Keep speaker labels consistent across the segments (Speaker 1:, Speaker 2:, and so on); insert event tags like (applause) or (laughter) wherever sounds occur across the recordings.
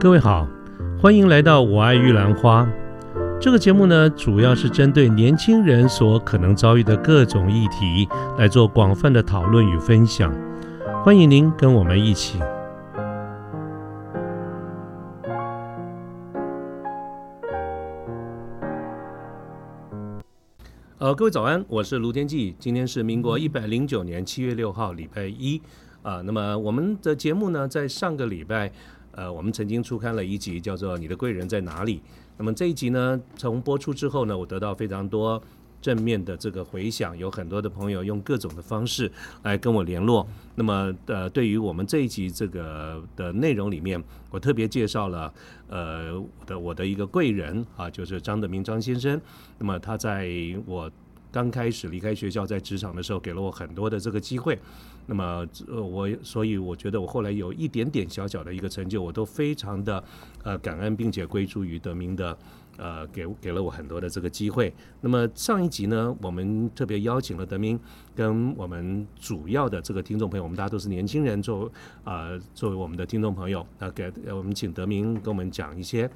Speaker 1: 各位好，欢迎来到《我爱玉兰花》这个节目呢，主要是针对年轻人所可能遭遇的各种议题来做广泛的讨论与分享。欢迎您跟我们一起。呃，各位早安，我是卢天记，今天是民国一百零九年七月六号，礼拜一啊。那么我们的节目呢，在上个礼拜。呃，我们曾经出刊了一集叫做《你的贵人在哪里》。那么这一集呢，从播出之后呢，我得到非常多正面的这个回响，有很多的朋友用各种的方式来跟我联络。那么，呃，对于我们这一集这个的内容里面，我特别介绍了呃的我的一个贵人啊，就是张德明张先生。那么他在我刚开始离开学校在职场的时候，给了我很多的这个机会。那么，呃，我所以我觉得我后来有一点点小小的一个成就，我都非常的呃感恩，并且归诸于德明的呃给给了我很多的这个机会。那么上一集呢，我们特别邀请了德明跟我们主要的这个听众朋友，我们大家都是年轻人，作呃作为我们的听众朋友，那给我们请德明跟我们讲一些。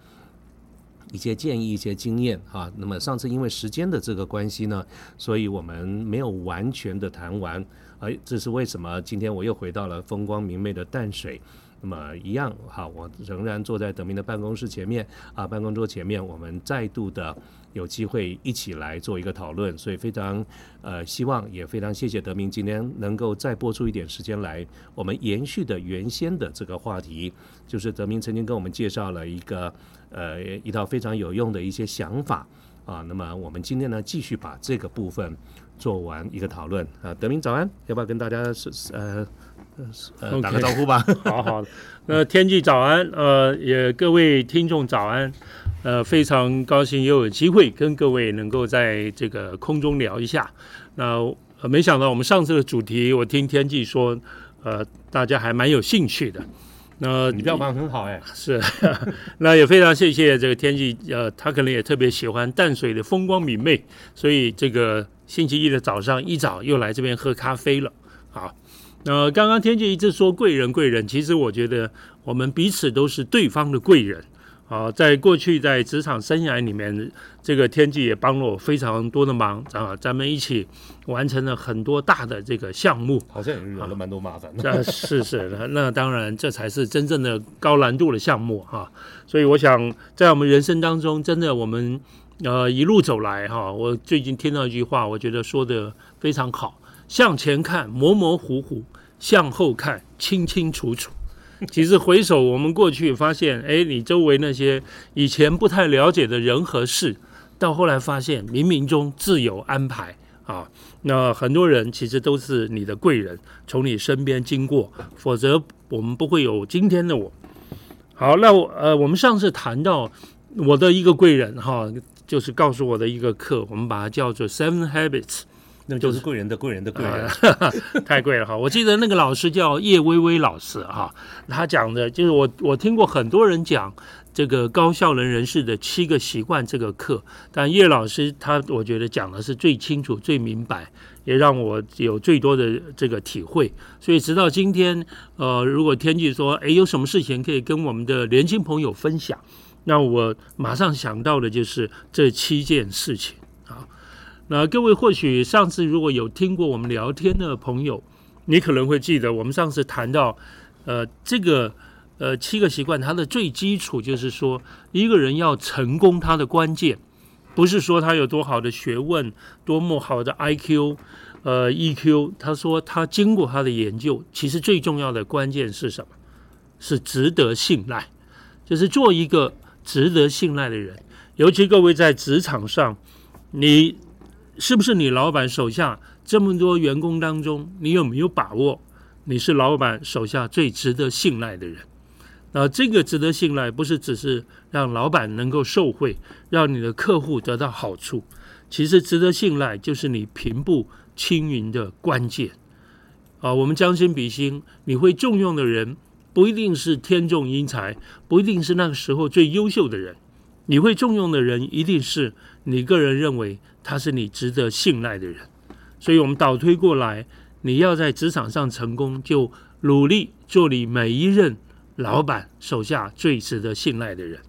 Speaker 1: 一些建议、一些经验啊。那么上次因为时间的这个关系呢，所以我们没有完全的谈完。哎，这是为什么？今天我又回到了风光明媚的淡水。那么一样哈，我仍然坐在德明的办公室前面啊，办公桌前面，我们再度的有机会一起来做一个讨论。所以非常呃希望，也非常谢谢德明今天能够再播出一点时间来，我们延续的原先的这个话题，就是德明曾经跟我们介绍了一个。呃，一套非常有用的一些想法啊，那么我们今天呢，继续把这个部分做完一个讨论啊。德明早安，要不要跟大家是呃呃打个招呼吧？(laughs)
Speaker 2: 好好，那天气早安，呃，也各位听众早安，呃，非常高兴又有机会跟各位能够在这个空中聊一下。那没想到我们上次的主题，我听天际说，呃，大家还蛮有兴趣的。
Speaker 1: 那你票房很好哎，
Speaker 2: 是，(laughs) 那也非常谢谢这个天气，呃，他可能也特别喜欢淡水的风光明媚，所以这个星期一的早上一早又来这边喝咖啡了。好，那刚刚天际一直说贵人贵人，其实我觉得我们彼此都是对方的贵人。啊，在过去在职场生涯里面，这个天际也帮了我非常多的忙啊，咱们一起完成了很多大的这个项目，
Speaker 1: 好像也惹了蛮多麻烦的。
Speaker 2: 是是，那当然这才是真正的高难度的项目哈。所以我想，在我们人生当中，真的我们呃一路走来哈，我最近听到一句话，我觉得说的非常好：向前看模模糊糊，向后看清清楚楚。(laughs) 其实回首我们过去，发现，哎，你周围那些以前不太了解的人和事，到后来发现冥冥中自有安排啊。那很多人其实都是你的贵人，从你身边经过，否则我们不会有今天的我。好，那我呃，我们上次谈到我的一个贵人哈，就是告诉我的一个课，我们把它叫做 Seven Habits。
Speaker 1: 那就是贵人的贵人的贵人，(laughs)
Speaker 2: 太贵了哈！我记得那个老师叫叶微微老师哈，他讲的就是我我听过很多人讲这个高效能人士的七个习惯这个课，但叶老师他我觉得讲的是最清楚、最明白，也让我有最多的这个体会。所以直到今天，呃，如果天气说哎有什么事情可以跟我们的年轻朋友分享，那我马上想到的就是这七件事情啊。那各位或许上次如果有听过我们聊天的朋友，你可能会记得我们上次谈到，呃，这个呃七个习惯，它的最基础就是说，一个人要成功，他的关键不是说他有多好的学问，多么好的 I Q，呃 E Q。他说他经过他的研究，其实最重要的关键是什么？是值得信赖，就是做一个值得信赖的人。尤其各位在职场上，你。是不是你老板手下这么多员工当中，你有没有把握你是老板手下最值得信赖的人？那这个值得信赖，不是只是让老板能够受贿，让你的客户得到好处。其实值得信赖，就是你平步青云的关键。啊，我们将心比心，你会重用的人，不一定是天纵英才，不一定是那个时候最优秀的人。你会重用的人，一定是你个人认为他是你值得信赖的人。所以，我们倒推过来，你要在职场上成功，就努力做你每一任老板手下最值得信赖的人。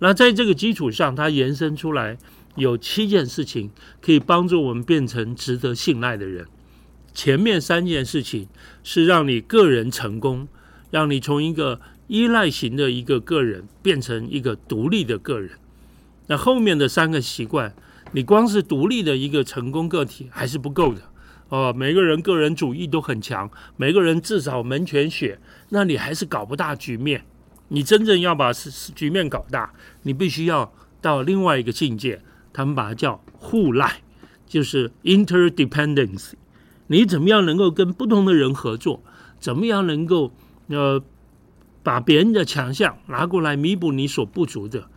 Speaker 2: 那在这个基础上，它延伸出来有七件事情可以帮助我们变成值得信赖的人。前面三件事情是让你个人成功，让你从一个依赖型的一个个人变成一个独立的个人。那后面的三个习惯，你光是独立的一个成功个体还是不够的哦。每个人个人主义都很强，每个人至少门全血，那你还是搞不大局面。你真正要把局面搞大，你必须要到另外一个境界，他们把它叫互赖，就是 interdependence。你怎么样能够跟不同的人合作？怎么样能够呃把别人的强项拿过来弥补你所不足的？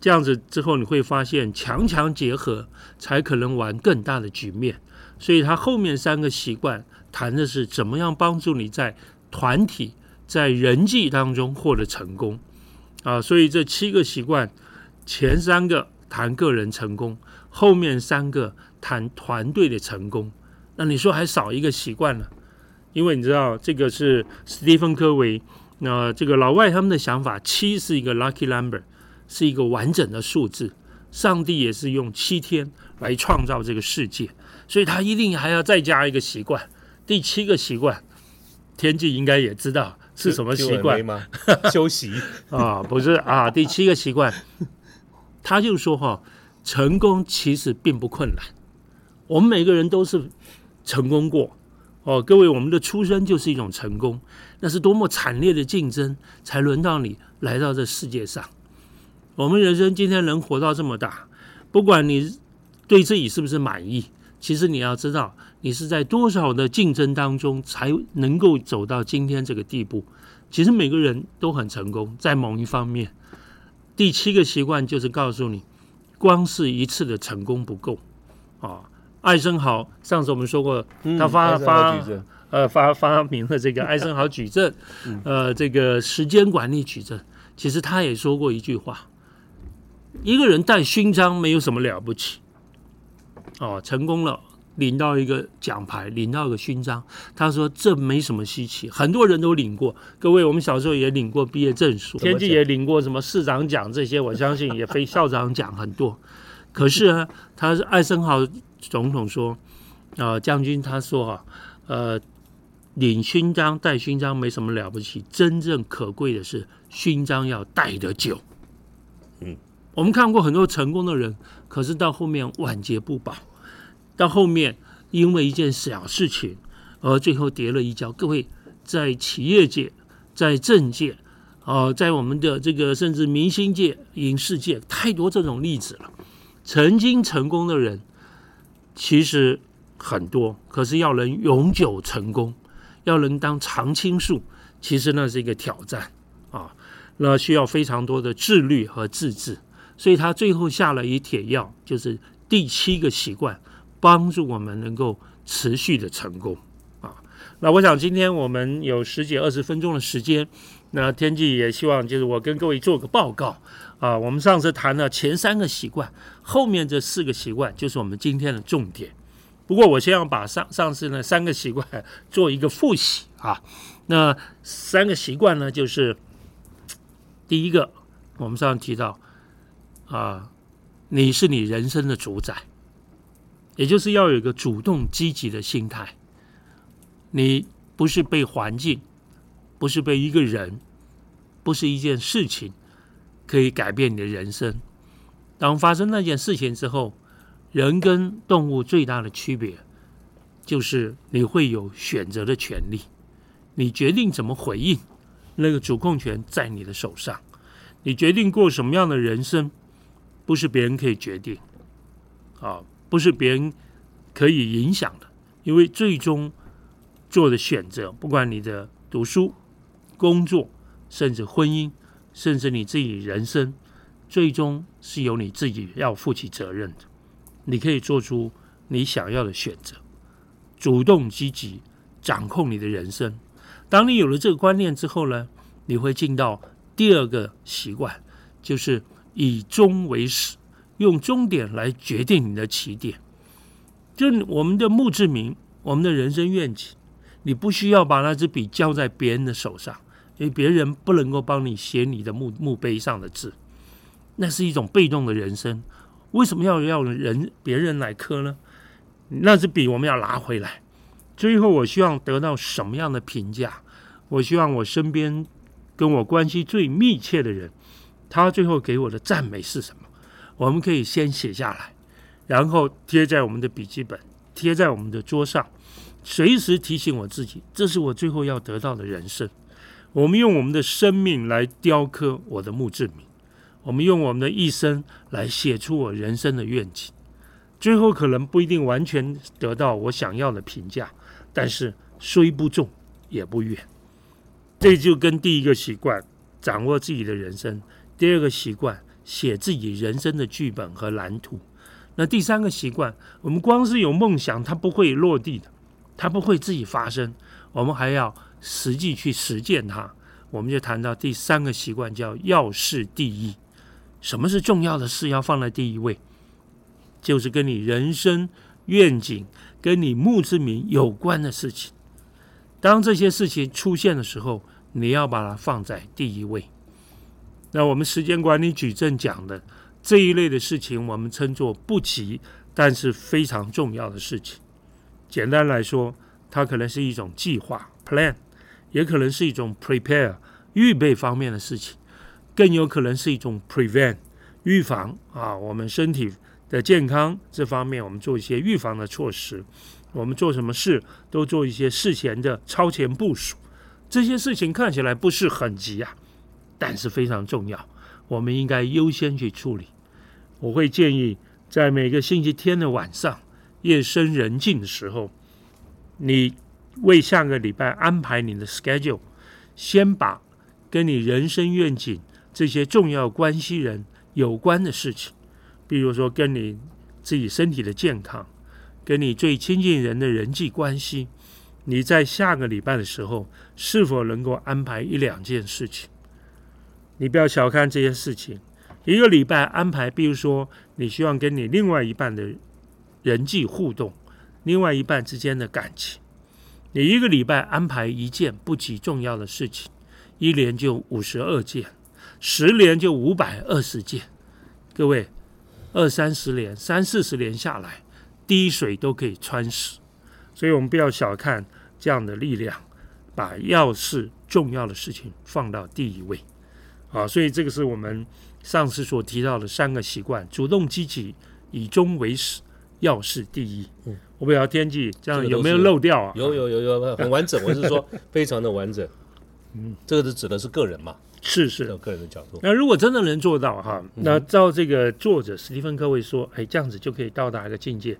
Speaker 2: 这样子之后，你会发现强强结合才可能玩更大的局面。所以，他后面三个习惯谈的是怎么样帮助你在团体、在人际当中获得成功啊。所以，这七个习惯，前三个谈个人成功，后面三个谈团队的成功。那你说还少一个习惯呢？因为你知道这个是史蒂芬科维，那这个老外他们的想法，七是一个 lucky number，是一个完整的数字。上帝也是用七天来创造这个世界，所以他一定还要再加一个习惯。第七个习惯，天际应该也知道是什么习惯
Speaker 1: 吗？(laughs) 休息
Speaker 2: 啊，不是啊。第七个习惯，他就说哈，成功其实并不困难，我们每个人都是。成功过哦，各位，我们的出生就是一种成功，那是多么惨烈的竞争，才轮到你来到这世界上。我们人生今天能活到这么大，不管你对自己是不是满意，其实你要知道，你是在多少的竞争当中才能够走到今天这个地步。其实每个人都很成功，在某一方面。第七个习惯就是告诉你，光是一次的成功不够啊。艾森豪，上次我们说过，他发发呃发发明了这个艾森豪矩阵，呃，这个时间管理矩阵。其实他也说过一句话：一个人戴勋章没有什么了不起，哦，成功了，领到一个奖牌，领到一个勋章，他说这没什么稀奇，很多人都领过。各位，我们小时候也领过毕业证书，天际也领过什么市长奖这些，我相信也非校长奖很多。(laughs) 可是呢，他是艾森豪。总统说：“啊，将军，他说啊，呃，领勋章、戴勋章没什么了不起，真正可贵的是勋章要戴得久。嗯，我们看过很多成功的人，可是到后面晚节不保，到后面因为一件小事情而最后跌了一跤。各位，在企业界、在政界，啊，在我们的这个甚至明星界、影视界，太多这种例子了。曾经成功的人。”其实很多，可是要能永久成功，要能当常青树，其实那是一个挑战啊，那需要非常多的自律和自制。所以他最后下了一帖药，就是第七个习惯，帮助我们能够持续的成功啊。那我想今天我们有十几二十分钟的时间，那天际也希望就是我跟各位做个报告。啊，我们上次谈了前三个习惯，后面这四个习惯就是我们今天的重点。不过我先要把上上次那三个习惯做一个复习啊。那三个习惯呢，就是第一个，我们上次提到啊，你是你人生的主宰，也就是要有一个主动积极的心态。你不是被环境，不是被一个人，不是一件事情。可以改变你的人生。当发生那件事情之后，人跟动物最大的区别就是你会有选择的权利，你决定怎么回应，那个主控权在你的手上。你决定过什么样的人生，不是别人可以决定，啊，不是别人可以影响的，因为最终做的选择，不管你的读书、工作，甚至婚姻。甚至你自己人生，最终是由你自己要负起责任的。你可以做出你想要的选择，主动积极掌控你的人生。当你有了这个观念之后呢，你会进到第二个习惯，就是以终为始，用终点来决定你的起点。就我们的墓志铭，我们的人生愿景，你不需要把那支笔交在别人的手上。因为别人不能够帮你写你的墓墓碑上的字，那是一种被动的人生。为什么要要人别人来刻呢？那支笔我们要拿回来。最后，我希望得到什么样的评价？我希望我身边跟我关系最密切的人，他最后给我的赞美是什么？我们可以先写下来，然后贴在我们的笔记本，贴在我们的桌上，随时提醒我自己，这是我最后要得到的人生。我们用我们的生命来雕刻我的墓志铭，我们用我们的一生来写出我人生的愿景。最后可能不一定完全得到我想要的评价，但是虽不中也不远。这就跟第一个习惯掌握自己的人生，第二个习惯写自己人生的剧本和蓝图。那第三个习惯，我们光是有梦想，它不会落地的，它不会自己发生，我们还要实际去实践它。我们就谈到第三个习惯，叫要事第一。什么是重要的事要放在第一位？就是跟你人生愿景、跟你墓志铭有关的事情。当这些事情出现的时候，你要把它放在第一位。那我们时间管理矩阵讲的这一类的事情，我们称作不急但是非常重要的事情。简单来说，它可能是一种计划 （plan），也可能是一种 prepare（ 预备方面的事情），更有可能是一种 prevent（ 预防）啊，我们身体。的健康这方面，我们做一些预防的措施。我们做什么事都做一些事前的超前部署。这些事情看起来不是很急啊，但是非常重要，我们应该优先去处理。我会建议，在每个星期天的晚上，夜深人静的时候，你为下个礼拜安排你的 schedule，先把跟你人生愿景这些重要关系人有关的事情。比如说，跟你自己身体的健康，跟你最亲近人的人际关系，你在下个礼拜的时候是否能够安排一两件事情？你不要小看这些事情。一个礼拜安排，比如说你希望跟你另外一半的人际互动，另外一半之间的感情，你一个礼拜安排一件不极重要的事情，一年就五十二件，十年就五百二十件，各位。二三十年、三四十年下来，滴水都可以穿石，所以我们不要小看这样的力量，把要事重要的事情放到第一位。好，所以这个是我们上次所提到的三个习惯：主动积极、以终为始、要事第一。嗯，我不知道天气这样有没有漏掉啊？
Speaker 1: 有有有有，很 (laughs) 完整。我是说，非常的完整。嗯，这个是指的是个人嘛？
Speaker 2: 是是，
Speaker 1: 个人的角度。
Speaker 2: 那如果真的能做到哈，那照这个作者史蒂芬科维说，哎，这样子就可以到达一个境界。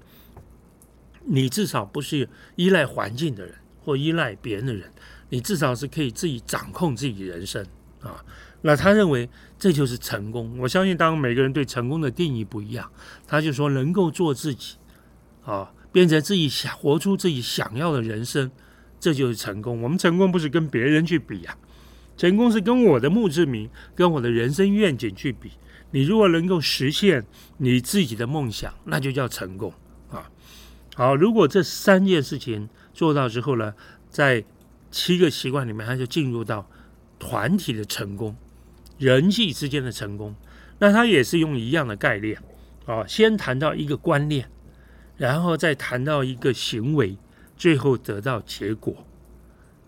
Speaker 2: 你至少不是依赖环境的人，或依赖别人的人，你至少是可以自己掌控自己人生啊。那他认为这就是成功。我相信，当每个人对成功的定义不一样，他就说能够做自己啊，变成自己想活出自己想要的人生，这就是成功。我们成功不是跟别人去比呀。成功是跟我的墓志铭、跟我的人生愿景去比。你如果能够实现你自己的梦想，那就叫成功啊！好，如果这三件事情做到之后呢，在七个习惯里面，它就进入到团体的成功、人际之间的成功。那它也是用一样的概念啊，先谈到一个观念，然后再谈到一个行为，最后得到结果。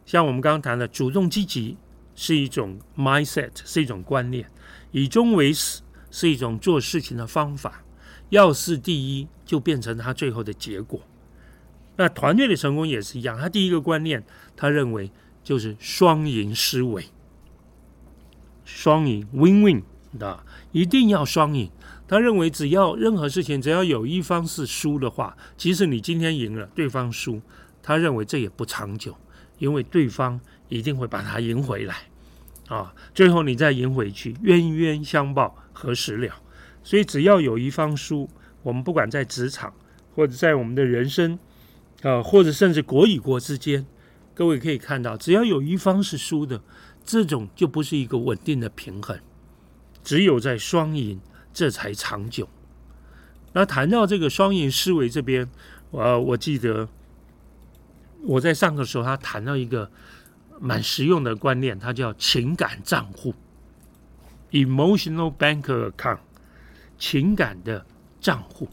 Speaker 2: 像我们刚刚谈的主动积极。是一种 mindset，是一种观念，以终为始是一种做事情的方法，要事第一就变成他最后的结果。那团队的成功也是一样，他第一个观念，他认为就是双赢思维，双赢 win-win 的，一定要双赢。他认为只要任何事情只要有一方是输的话，即使你今天赢了，对方输，他认为这也不长久，因为对方。一定会把它赢回来，啊，最后你再赢回去，冤冤相报何时了？所以只要有一方输，我们不管在职场或者在我们的人生，啊，或者甚至国与国之间，各位可以看到，只要有一方是输的，这种就不是一个稳定的平衡。只有在双赢，这才长久。那谈到这个双赢思维这边，我我记得我在上课的时候，他谈到一个。蛮实用的观念，它叫情感账户 （emotional bank account），情感的账户。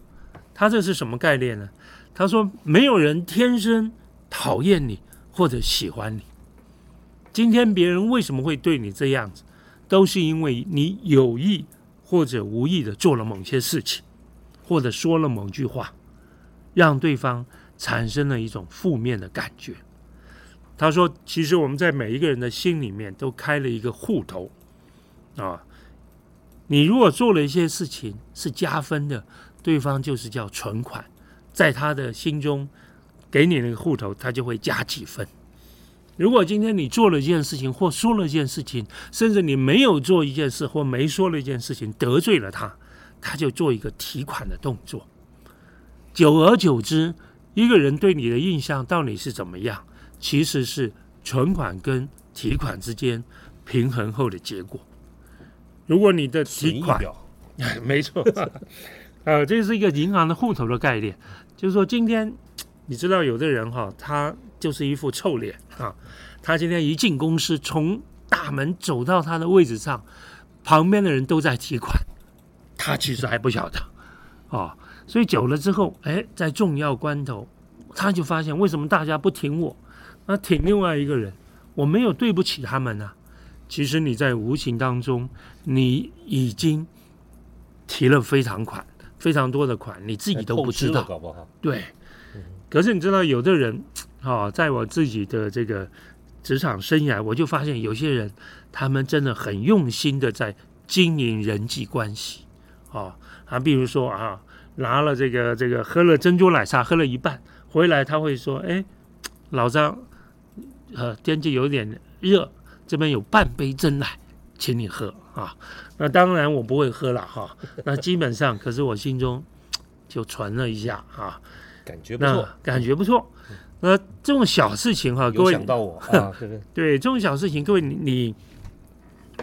Speaker 2: 他这是什么概念呢？他说，没有人天生讨厌你或者喜欢你。今天别人为什么会对你这样子，都是因为你有意或者无意的做了某些事情，或者说了某句话，让对方产生了一种负面的感觉。他说：“其实我们在每一个人的心里面都开了一个户头啊。你如果做了一些事情是加分的，对方就是叫存款，在他的心中给你那个户头，他就会加几分。如果今天你做了一件事情或说了一件事情，甚至你没有做一件事或没说了一件事情得罪了他，他就做一个提款的动作。久而久之，一个人对你的印象到底是怎么样？”其实是存款跟提款之间平衡后的结果。如果你的提款，(laughs) 没错，(laughs) 呃，这是一个银行的户头的概念。就是说，今天你知道，有的人哈，他就是一副臭脸啊。他今天一进公司，从大门走到他的位置上，旁边的人都在提款，他其实还不晓得啊。所以久了之后，哎，在重要关头，他就发现为什么大家不挺我？那挺另外一个人，我没有对不起他们啊。其实你在无形当中，你已经提了非常款、非常多的款，你自己都不知道。对。可是你知道，有的人啊，在我自己的这个职场生涯，我就发现有些人，他们真的很用心的在经营人际关系啊啊，比如说啊，拿了这个这个喝了珍珠奶茶，喝了一半回来，他会说：“哎，老张。”呃，天气有点热，这边有半杯真奶，请你喝啊。那当然我不会喝了哈。那基本上，可是我心中就存了一下啊，
Speaker 1: 感觉不错，
Speaker 2: 感觉不错。那这种小事情哈，各位
Speaker 1: 想到我 (laughs) 啊，对
Speaker 2: 这种小事情，各位你你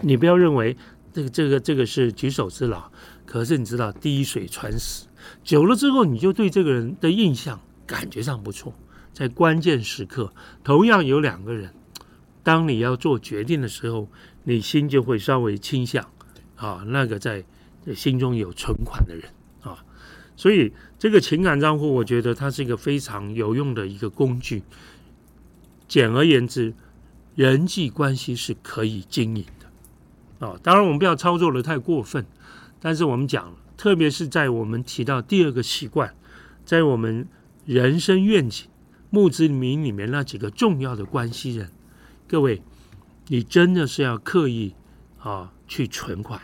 Speaker 2: 你不要认为这个这个这个是举手之劳，可是你知道滴水穿石，久了之后，你就对这个人的印象感觉上不错。在关键时刻，同样有两个人，当你要做决定的时候，你心就会稍微倾向啊，那个在心中有存款的人啊，所以这个情感账户，我觉得它是一个非常有用的一个工具。简而言之，人际关系是可以经营的啊。当然，我们不要操作的太过分，但是我们讲，特别是在我们提到第二个习惯，在我们人生愿景。墓志铭里面那几个重要的关系人，各位，你真的是要刻意啊去存款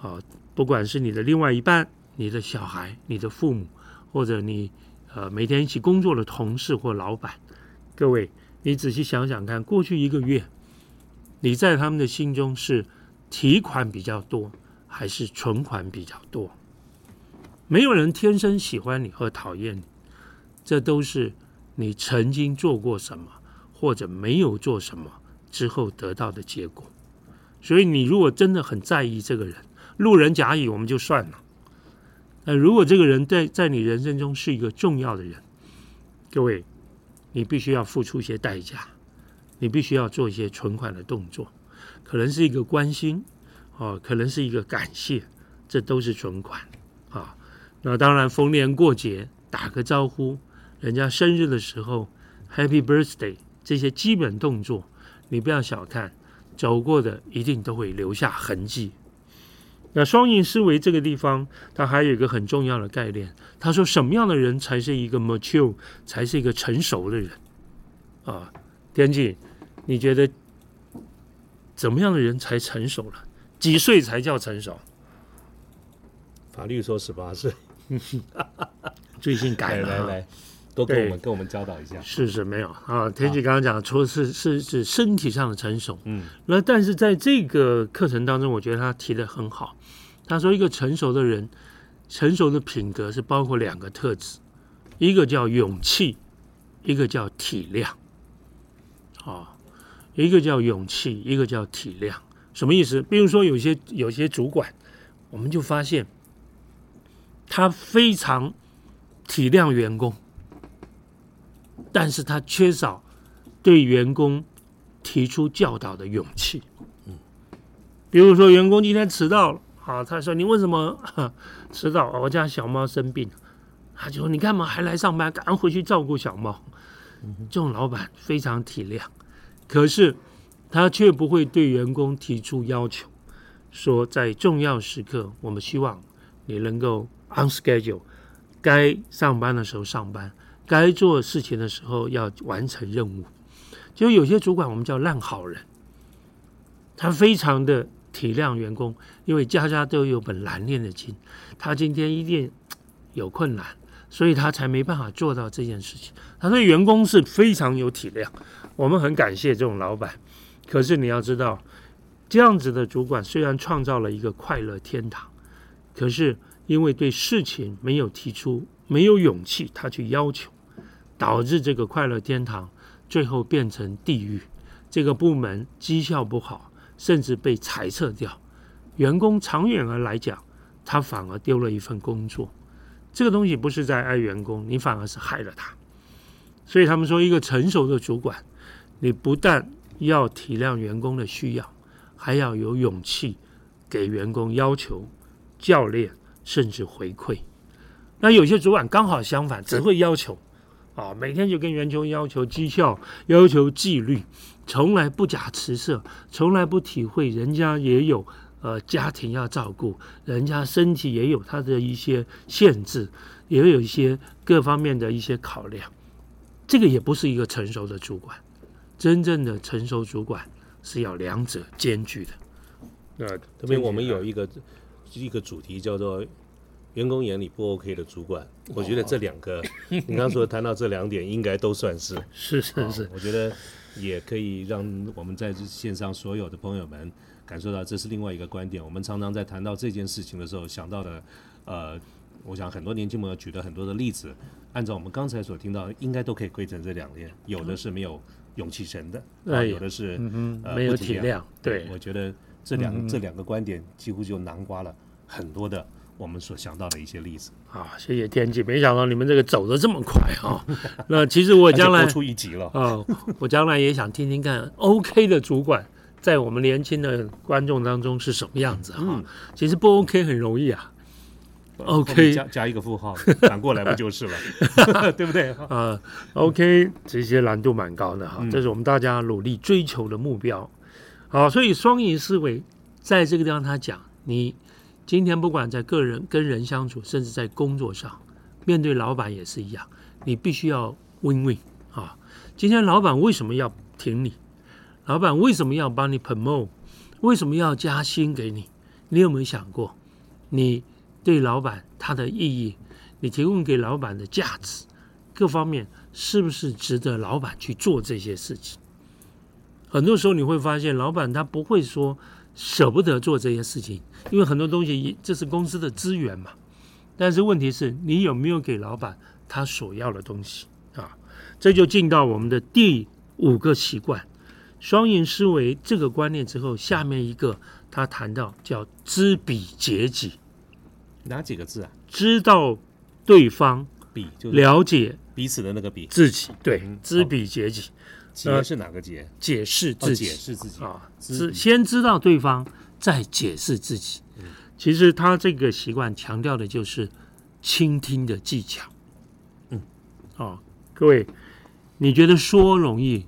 Speaker 2: 啊，不管是你的另外一半、你的小孩、你的父母，或者你呃每天一起工作的同事或老板，各位，你仔细想想看，过去一个月，你在他们的心中是提款比较多，还是存款比较多？没有人天生喜欢你和讨厌你，这都是。你曾经做过什么，或者没有做什么之后得到的结果，所以你如果真的很在意这个人，路人甲乙我们就算了。那如果这个人在在你人生中是一个重要的人，各位，你必须要付出一些代价，你必须要做一些存款的动作，可能是一个关心，哦，可能是一个感谢，这都是存款啊。那当然，逢年过节打个招呼。人家生日的时候，Happy Birthday，这些基本动作，你不要小看，走过的一定都会留下痕迹。那双赢思维这个地方，它还有一个很重要的概念。他说，什么样的人才是一个 mature，才是一个成熟的人？啊，天际，你觉得怎么样的人才成熟了？几岁才叫成熟？
Speaker 1: 法律说十八岁，(laughs) (laughs)
Speaker 2: 最近改了。
Speaker 1: 来来来。多跟我们跟我们教导一下，
Speaker 2: 是是没有啊。天启刚刚讲，除了是是是身体上的成熟，嗯，那但是在这个课程当中，我觉得他提的很好。他说，一个成熟的人，成熟的品格是包括两个特质，一个叫勇气，一个叫体谅。啊，一个叫勇气，一个叫体谅，什么意思？比如说，有些有些主管，我们就发现他非常体谅员工。但是他缺少对员工提出教导的勇气。嗯，比如说员工今天迟到了，啊，他说你为什么迟到？我家小猫生病，他就说你干嘛还来上班？赶快回去照顾小猫。这种老板非常体谅，可是他却不会对员工提出要求，说在重要时刻，我们希望你能够 on schedule，该上班的时候上班，该做事情的时候要完成任务。就有些主管我们叫烂好人，他非常的体谅员工，因为家家都有本难念的经，他今天一定有困难。所以他才没办法做到这件事情。他对员工是非常有体谅，我们很感谢这种老板。可是你要知道，这样子的主管虽然创造了一个快乐天堂，可是因为对事情没有提出、没有勇气，他去要求，导致这个快乐天堂最后变成地狱。这个部门绩效不好，甚至被裁撤掉，员工长远而来讲，他反而丢了一份工作。这个东西不是在爱员工，你反而是害了他。所以他们说，一个成熟的主管，你不但要体谅员工的需要，还要有勇气给员工要求、教练，甚至回馈。那有些主管刚好相反，只会要求，啊，每天就跟员工要求绩效、要求纪律，从来不假辞色，从来不体会人家也有。呃，家庭要照顾，人家身体也有他的一些限制，也有一些各方面的一些考量。这个也不是一个成熟的主管，真正的成熟主管是要两者兼具的。
Speaker 1: 那特别我们有一个一个主题叫做员工眼里不 OK 的主管，我觉得这两个，(laughs) 你刚刚说谈到这两点，应该都算是
Speaker 2: 是是是，
Speaker 1: 我觉得也可以让我们在线上所有的朋友们。感受到这是另外一个观点。我们常常在谈到这件事情的时候，想到的，呃，我想很多年轻朋友举了很多的例子，按照我们刚才所听到，应该都可以归成这两点。有的是没有勇气神的，啊，有的是
Speaker 2: 没有体谅。对，
Speaker 1: 我觉得这两这两个观点几乎就囊括了很多的我们所想到的一些例子。
Speaker 2: 啊，谢谢天气，没想到你们这个走的这么快啊！(laughs) 那其实我将来
Speaker 1: 出一集了
Speaker 2: 啊，我将来也想听听看 OK 的主管。在我们年轻的观众当中是什么样子哈？其实不 OK 很容易啊，OK
Speaker 1: 加加一个负号，(laughs) 反过来不就是了，(laughs) 对不对？
Speaker 2: 啊，OK 这些难度蛮高的哈，这是我们大家努力追求的目标。好，所以双赢思维在这个地方他讲，你今天不管在个人跟人相处，甚至在工作上面对老板也是一样，你必须要 win win 啊。今天老板为什么要挺你？老板为什么要帮你 promote？为什么要加薪给你？你有没有想过，你对老板他的意义，你提供给老板的价值，各方面是不是值得老板去做这些事情？很多时候你会发现，老板他不会说舍不得做这些事情，因为很多东西这是公司的资源嘛。但是问题是你有没有给老板他所要的东西啊？这就进到我们的第五个习惯。双赢思维这个观念之后，下面一个他谈到叫知彼解己，
Speaker 1: 哪几个字啊？
Speaker 2: 知道对方，
Speaker 1: 彼就
Speaker 2: 了解
Speaker 1: 彼此的那个彼，
Speaker 2: 自己对，知彼解己，
Speaker 1: 解是哪个解？
Speaker 2: 解释自己，
Speaker 1: 解释自己
Speaker 2: 啊，知先知道对方，再解释自己。其实他这个习惯强调的就是倾听的技巧。嗯，哦，各位，你觉得说容易？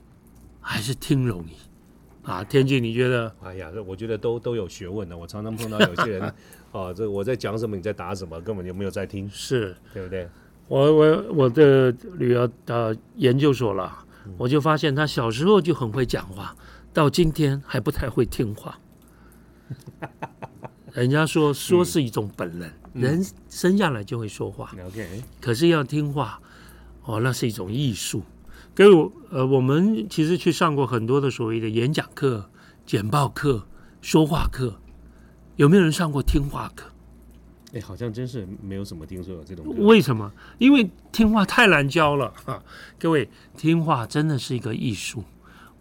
Speaker 2: 还是听容易啊，天俊你觉得？
Speaker 1: 哎呀，我觉得都都有学问的。我常常碰到有些人，(laughs) 哦，这我在讲什么，你在答什么，根本就没有在听，
Speaker 2: 是
Speaker 1: 对不对？
Speaker 2: 我我我的女儿到研究所了，我就发现他小时候就很会讲话，到今天还不太会听话。(laughs) 人家说说是一种本能，人生下来就会说话
Speaker 1: ，OK，
Speaker 2: 可是要听话，哦，那是一种艺术。给我呃，我们其实去上过很多的所谓的演讲课、简报课、说话课，有没有人上过听话课？
Speaker 1: 哎，好像真是没有什么听说有这种。
Speaker 2: 为什么？因为听话太难教了哈。各位，听话真的是一个艺术。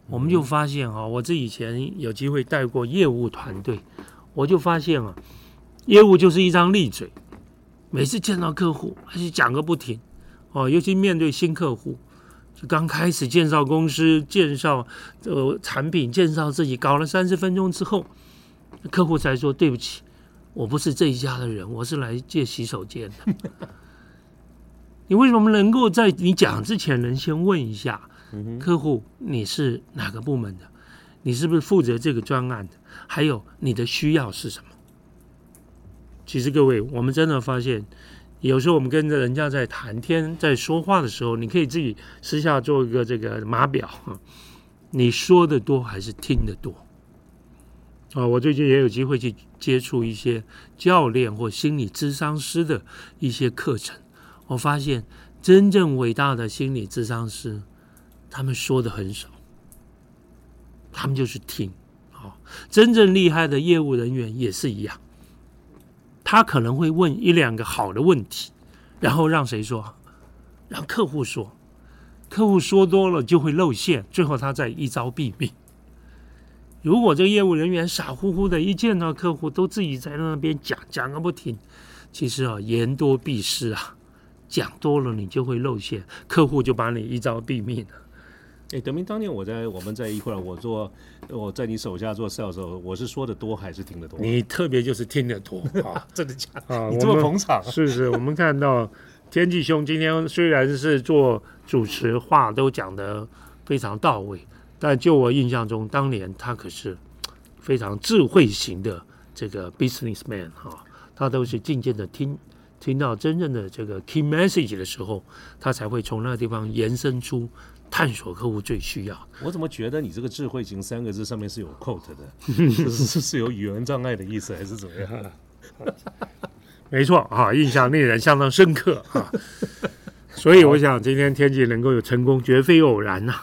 Speaker 2: 我们就发现哈，我这以前有机会带过业务团队，我就发现啊，业务就是一张利嘴，每次见到客户还是讲个不停哦，尤其面对新客户。就刚开始介绍公司、介绍呃产品、介绍自己，搞了三十分钟之后，客户才说对不起，我不是这一家的人，我是来借洗手间的。(laughs) 你为什么能够在你讲之前，能先问一下客户你是哪个部门的？你是不是负责这个专案的？还有你的需要是什么？其实各位，我们真的发现，有时候我们跟着人家在谈天、在说话的时候，你可以自己私下做一个这个码表，你说的多还是听得多？啊，我最近也有机会去接触一些教练或心理咨商师的一些课程。我发现真正伟大的心理智商师，他们说的很少，他们就是听。好，真正厉害的业务人员也是一样，他可能会问一两个好的问题，然后让谁说？让客户说。客户说多了就会露馅，最后他再一招毙命。如果这个业务人员傻乎乎的，一见到客户都自己在那边讲讲个不停，其实啊，言多必失啊。讲多了，你就会露馅，客户就把你一招毙命了。
Speaker 1: 哎，德明，当年我在我们在一块儿，我做我在你手下做 sales 时候，我是说的多还是听得多？
Speaker 2: 你特别就是听得多 (laughs) 啊，
Speaker 1: 真的假？啊，你这么捧场？
Speaker 2: 是是，我们看到天际兄今天虽然是做主持，话都讲得非常到位，但就我印象中，当年他可是非常智慧型的这个 businessman 哈，他都是渐渐的听。听到真正的这个 key message 的时候，他才会从那个地方延伸出探索客户最需要。
Speaker 1: 我怎么觉得你这个智慧型三个字上面是有 quote 的？(laughs) 是是有语言障碍的意思，还是怎么样？(laughs)
Speaker 2: 没错啊，印象令人相当深刻啊。所以我想今天天气能够有成功，绝非偶然呐。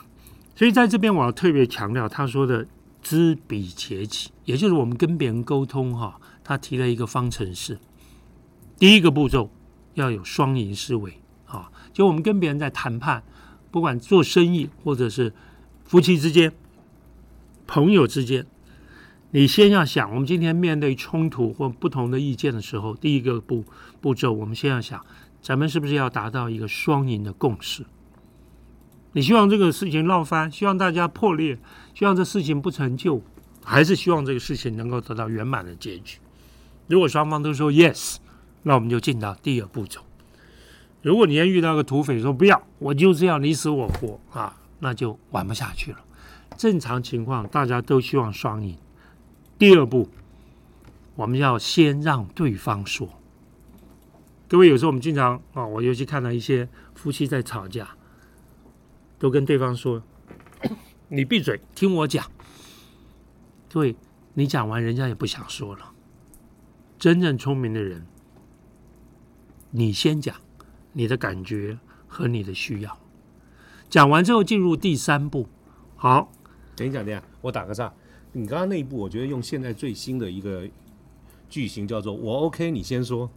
Speaker 2: 所以在这边我要特别强调他说的知彼且己，也就是我们跟别人沟通哈，他提了一个方程式。第一个步骤要有双赢思维啊！就我们跟别人在谈判，不管做生意或者是夫妻之间、朋友之间，你先要想，我们今天面对冲突或不同的意见的时候，第一个步步骤，我们先要想，咱们是不是要达到一个双赢的共识？你希望这个事情闹翻，希望大家破裂，希望这事情不成就，还是希望这个事情能够得到圆满的结局？如果双方都说 yes。那我们就进到第二步骤。如果你要遇到个土匪说不要，我就是要你死我活啊，那就玩不下去了。正常情况大家都希望双赢。第二步，我们要先让对方说。各位有时候我们经常啊，我尤其看到一些夫妻在吵架，都跟对方说：“ (coughs) 你闭嘴，听我讲。”对，你讲完人家也不想说了。真正聪明的人。你先讲你的感觉和你的需要，讲完之后进入第三步。好，
Speaker 1: 等一下，等一下，我打个岔。你刚刚那一步，我觉得用现在最新的一个句型叫做“我 OK，你先说”，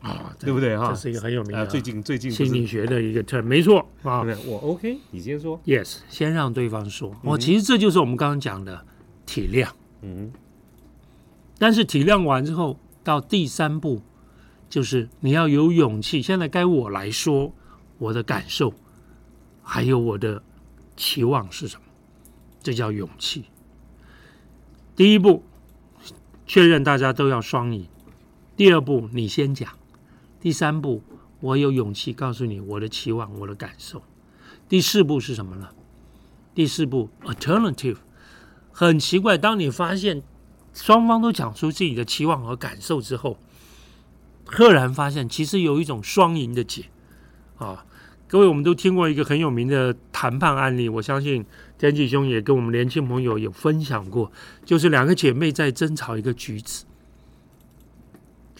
Speaker 1: 啊，对不对？哈，
Speaker 2: 这是一个很有名的
Speaker 1: 最近最近
Speaker 2: 心理学的一个 term，没错啊。
Speaker 1: 我 OK，你先说。
Speaker 2: Yes，先让对方说。哦，其实这就是我们刚刚讲的体谅。嗯，但是体谅完之后，到第三步。就是你要有勇气。现在该我来说我的感受，还有我的期望是什么？这叫勇气。第一步，确认大家都要双赢；第二步，你先讲；第三步，我有勇气告诉你我的期望、我的感受。第四步是什么呢？第四步，alternative。很奇怪，当你发现双方都讲出自己的期望和感受之后。赫然发现，其实有一种双赢的解啊！各位，我们都听过一个很有名的谈判案例，我相信天启兄也跟我们年轻朋友有分享过，就是两个姐妹在争吵一个橘子。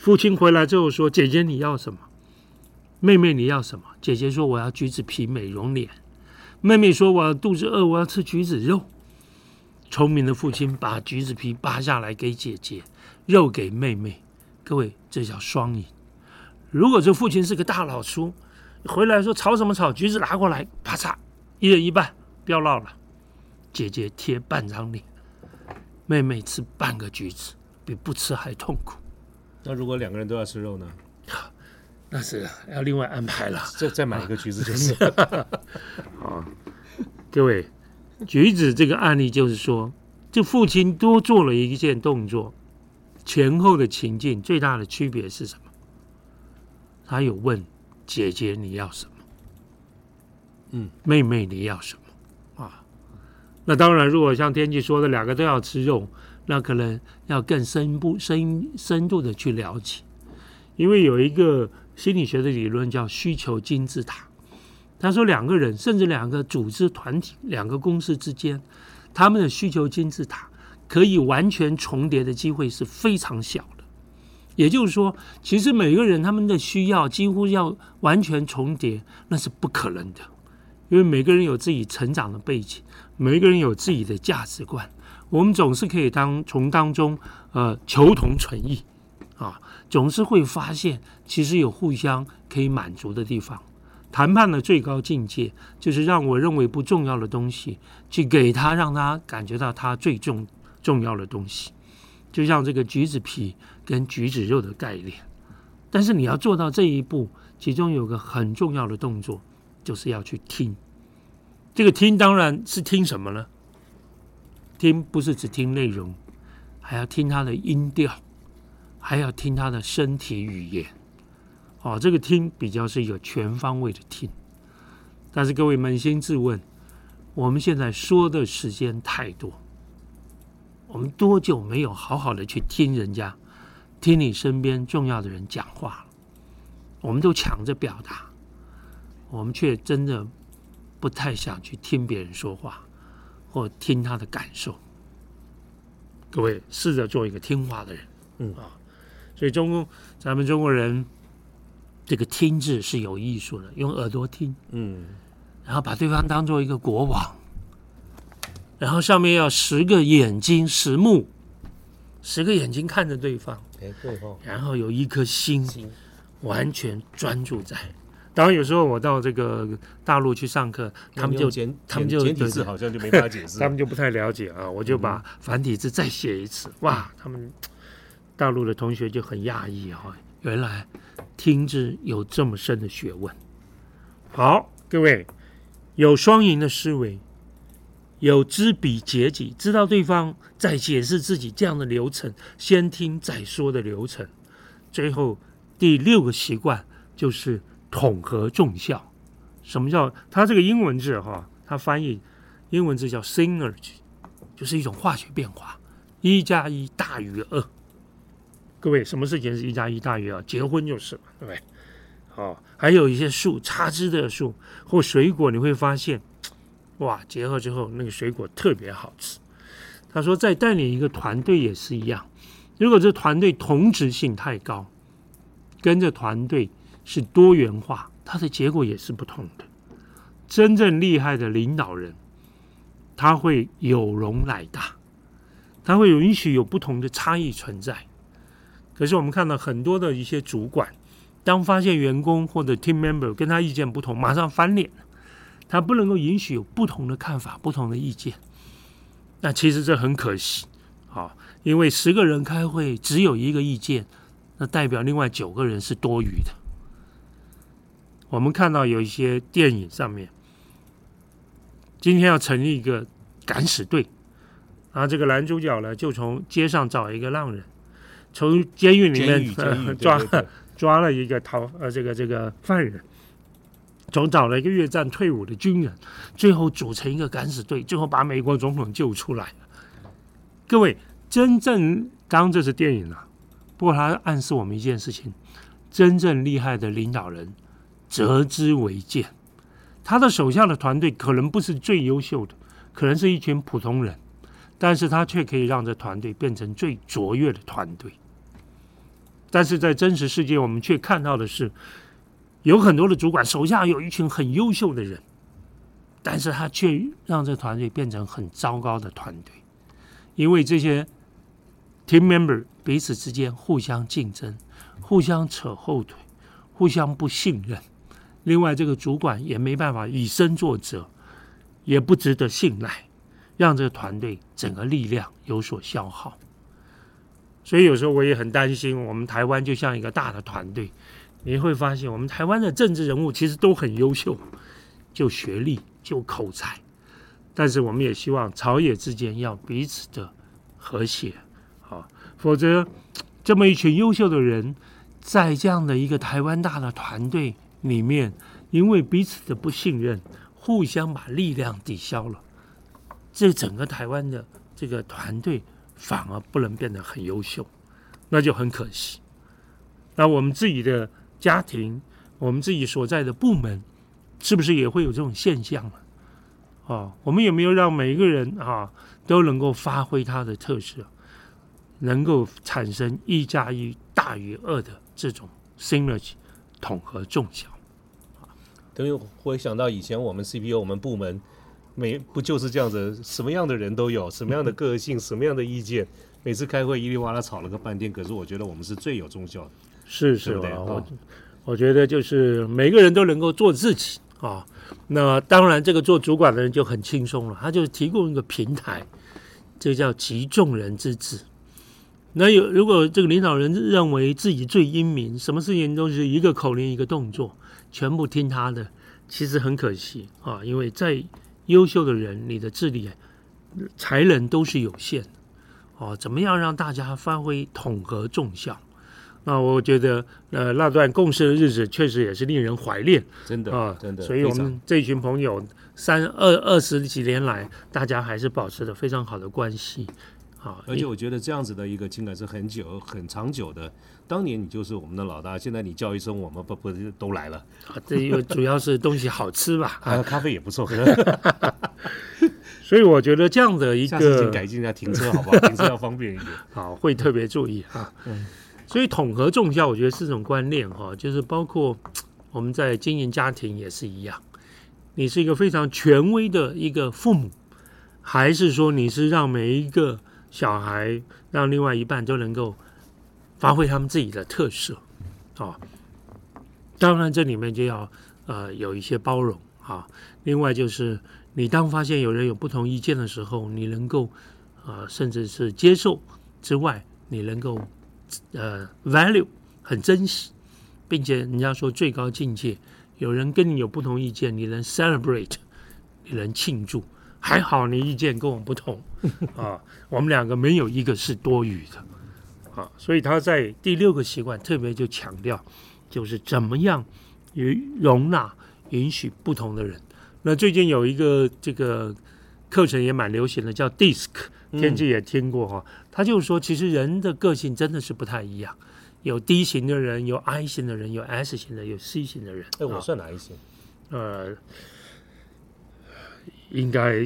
Speaker 2: 父亲回来之后说：“姐姐你要什么？妹妹你要什么？”姐姐说：“我要橘子皮美容脸。”妹妹说：“我肚子饿，我要吃橘子肉。”聪明的父亲把橘子皮扒下来给姐姐，肉给妹妹。各位，这叫双赢。如果这父亲是个大老粗，回来说吵什么吵？橘子拿过来，啪嚓，一人一半，不要闹了。姐姐贴半张脸，妹妹吃半个橘子，比不吃还痛苦。
Speaker 1: 那如果两个人都要吃肉呢？(laughs)
Speaker 2: 那是要另外安排了。
Speaker 1: 再再买一个橘子就是。
Speaker 2: 好，(laughs) 各位，橘子这个案例就是说，这父亲多做了一件动作，前后的情境最大的区别是什么？他有问姐姐你要什么？
Speaker 1: 嗯，
Speaker 2: 妹妹你要什么？啊，那当然，如果像天气说的，两个都要吃肉，那可能要更深步深深度的去了解，因为有一个心理学的理论叫需求金字塔。他说，两个人甚至两个组织团体、两个公司之间，他们的需求金字塔可以完全重叠的机会是非常小的。也就是说，其实每个人他们的需要几乎要完全重叠，那是不可能的，因为每个人有自己成长的背景，每个人有自己的价值观。我们总是可以当从当中呃求同存异啊，总是会发现其实有互相可以满足的地方。谈判的最高境界就是让我认为不重要的东西，去给他，让他感觉到他最重重要的东西。就像这个橘子皮跟橘子肉的概念，但是你要做到这一步，其中有个很重要的动作，就是要去听。这个听当然是听什么呢？听不是只听内容，还要听他的音调，还要听他的身体语言。哦，这个听比较是一个全方位的听。但是各位扪心自问，我们现在说的时间太多，我们多久没有好好的去听人家，听你身边重要的人讲话了？我们都抢着表达，我们却真的不太想去听别人说话，或听他的感受。各位试着做一个听话的人，
Speaker 1: 嗯
Speaker 2: 啊，所以中国咱们中国人。这个听字是有艺术的，用耳朵听，
Speaker 1: 嗯，
Speaker 2: 然后把对方当做一个国王，然后上面要十个眼睛、十目，十个眼睛看着对方，
Speaker 1: 哎对哦，
Speaker 2: 然后有一颗心完全专注在。当然，有时候我到这个大陆去上课，他们就
Speaker 1: 简
Speaker 2: 他们就
Speaker 1: 简体字好像就没法解释，(laughs)
Speaker 2: 他们就不太了解啊，我就把繁体字再写一次，哇，他们大陆的同学就很讶异哈，原来。听之有这么深的学问。好，各位有双赢的思维，有知彼解己，知道对方在解释自己这样的流程，先听再说的流程。最后第六个习惯就是统合众效。什么叫它这个英文字哈？它翻译英文字叫 synergy，就是一种化学变化，一加一大于二。各位，什么事情是一加一大于二？结婚就是嘛，对不对？好，还有一些树，插枝的树或水果，你会发现，哇，结合之后那个水果特别好吃。他说，在带领一个团队也是一样，如果这团队同质性太高，跟着团队是多元化，它的结果也是不同的。真正厉害的领导人，他会有容乃大，他会允许有不同的差异存在。可是我们看到很多的一些主管，当发现员工或者 team member 跟他意见不同，马上翻脸，他不能够允许有不同的看法、不同的意见。那其实这很可惜，啊，因为十个人开会只有一个意见，那代表另外九个人是多余的。我们看到有一些电影上面，今天要成立一个敢死队，啊，这个男主角呢就从街上找一个浪人。从监狱里面抓 (laughs) 抓了一个逃呃这个这个犯人，从找了一个越战退伍的军人，最后组成一个敢死队，最后把美国总统救出来。各位，真正刚这是电影啊，不过它暗示我们一件事情：真正厉害的领导人，择之为剑。他的手下的团队可能不是最优秀的，可能是一群普通人，但是他却可以让这团队变成最卓越的团队。但是在真实世界，我们却看到的是，有很多的主管手下有一群很优秀的人，但是他却让这团队变成很糟糕的团队，因为这些 team member 彼此之间互相竞争、互相扯后腿、互相不信任。另外，这个主管也没办法以身作则，也不值得信赖，让这个团队整个力量有所消耗。所以有时候我也很担心，我们台湾就像一个大的团队，你会发现我们台湾的政治人物其实都很优秀，就学历就口才，但是我们也希望朝野之间要彼此的和谐，啊，否则这么一群优秀的人，在这样的一个台湾大的团队里面，因为彼此的不信任，互相把力量抵消了，这整个台湾的这个团队反而不能变得很优秀，那就很可惜。那我们自己的家庭，我们自己所在的部门，是不是也会有这种现象呢？哦，我们有没有让每一个人啊都能够发挥他的特色，能够产生一加一大于二的这种 synergy 统合众效？
Speaker 1: 等于会想到以前我们 CPU 我们部门每不就是这样子，什么样的人都有，什么样的个性，什么样的意见，每次开会一里哇啦吵了个半天，可是我觉得我们是最有忠效的。
Speaker 2: 是是
Speaker 1: 吧
Speaker 2: 我
Speaker 1: 哦
Speaker 2: 我觉得就是每个人都能够做自己啊。那当然，这个做主管的人就很轻松了，他就提供一个平台，这叫集众人之智。那有如果这个领导人认为自己最英明，什么事情都是一个口令一个动作，全部听他的，其实很可惜啊。因为再优秀的人，你的智力、才能都是有限的哦。怎么样让大家发挥统合众效？那我觉得，呃，那段共事的日子确实也是令人怀念
Speaker 1: 真的
Speaker 2: 啊，
Speaker 1: 真的，
Speaker 2: 所以我们这群朋友三二二十几年来，大家还是保持着非常好的关系啊。
Speaker 1: 而且我觉得这样子的一个情感是很久、很长久的。当年你就是我们的老大，现在你叫一声，我们不不都来了。
Speaker 2: 啊这又主要是东西好吃吧，
Speaker 1: 啊，(laughs) 咖啡也不错，(laughs)
Speaker 2: 所以我觉得这样的一
Speaker 1: 下次请
Speaker 2: 个
Speaker 1: 改进一下停车好不好？(laughs) 停车要方便一点。
Speaker 2: 好会特别注意哈。所以统合众效，我觉得是种观念哈，就是包括我们在经营家庭也是一样。你是一个非常权威的一个父母，还是说你是让每一个小孩，让另外一半都能够发挥他们自己的特色啊？当然，这里面就要呃有一些包容啊。另外就是，你当发现有人有不同意见的时候，你能够呃甚至是接受之外，你能够呃 value 很珍惜，并且人家说最高境界，有人跟你有不同意见，你能 celebrate，你能庆祝。还好你意见跟我不同 (laughs) 啊，我们两个没有一个是多余的啊，所以他在第六个习惯特别就强调，就是怎么样与容纳、允许不同的人。那最近有一个这个课程也蛮流行的，叫 DISC，天气也听过哈。他就是说，其实人的个性真的是不太一样，有 D 型的人，有 I 型的人，有 S 型的，有 C 型的人。
Speaker 1: 哎，我
Speaker 2: 啊
Speaker 1: 算哪一型？
Speaker 2: 呃，应该